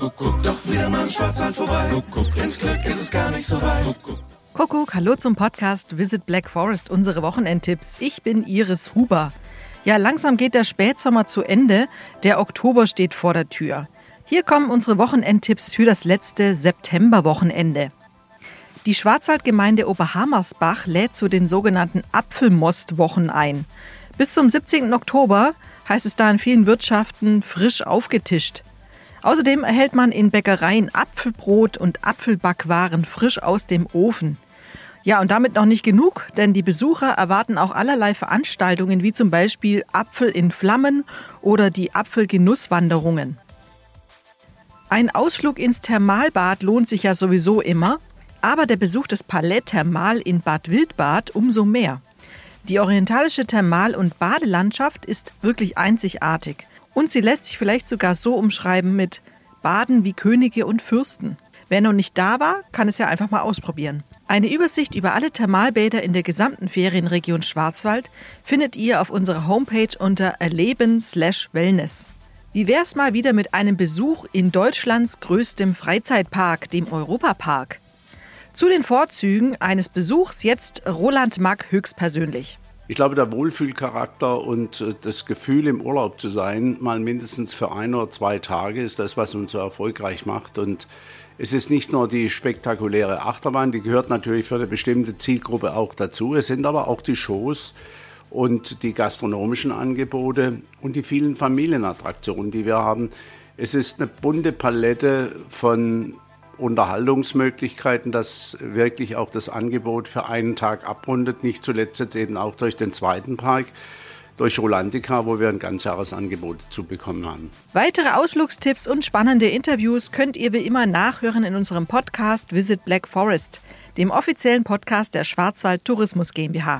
Kuckuck, doch wieder mal im Schwarzwald vorbei. Kuckuck, ins Glück ist es gar nicht so weit. Kuckuck, hallo zum Podcast Visit Black Forest, unsere Wochenendtipps. Ich bin Iris Huber. Ja, langsam geht der Spätsommer zu Ende. Der Oktober steht vor der Tür. Hier kommen unsere Wochenendtipps für das letzte Septemberwochenende. Die Schwarzwaldgemeinde Oberhammersbach lädt zu den sogenannten Apfelmostwochen ein. Bis zum 17. Oktober heißt es da in vielen Wirtschaften frisch aufgetischt. Außerdem erhält man in Bäckereien Apfelbrot und Apfelbackwaren frisch aus dem Ofen. Ja, und damit noch nicht genug, denn die Besucher erwarten auch allerlei Veranstaltungen, wie zum Beispiel Apfel in Flammen oder die Apfelgenusswanderungen. Ein Ausflug ins Thermalbad lohnt sich ja sowieso immer, aber der Besuch des Palais Thermal in Bad Wildbad umso mehr. Die orientalische Thermal- und Badelandschaft ist wirklich einzigartig. Und sie lässt sich vielleicht sogar so umschreiben mit Baden wie Könige und Fürsten. Wer noch nicht da war, kann es ja einfach mal ausprobieren. Eine Übersicht über alle Thermalbäder in der gesamten Ferienregion Schwarzwald findet ihr auf unserer Homepage unter Erleben/Wellness. Wie wär's mal wieder mit einem Besuch in Deutschlands größtem Freizeitpark, dem Europapark? Zu den Vorzügen eines Besuchs jetzt Roland Mack höchstpersönlich. Ich glaube, der Wohlfühlcharakter und äh, das Gefühl, im Urlaub zu sein, mal mindestens für ein oder zwei Tage, ist das, was uns so erfolgreich macht. Und es ist nicht nur die spektakuläre Achterbahn, die gehört natürlich für eine bestimmte Zielgruppe auch dazu. Es sind aber auch die Shows und die gastronomischen Angebote und die vielen Familienattraktionen, die wir haben. Es ist eine bunte Palette von Unterhaltungsmöglichkeiten, das wirklich auch das Angebot für einen Tag abrundet. Nicht zuletzt jetzt eben auch durch den zweiten Park durch Rolandica, wo wir ein Ganzjahresangebot zu bekommen haben. Weitere Ausflugstipps und spannende Interviews könnt ihr wie immer nachhören in unserem Podcast Visit Black Forest, dem offiziellen Podcast der Schwarzwald Tourismus GmbH.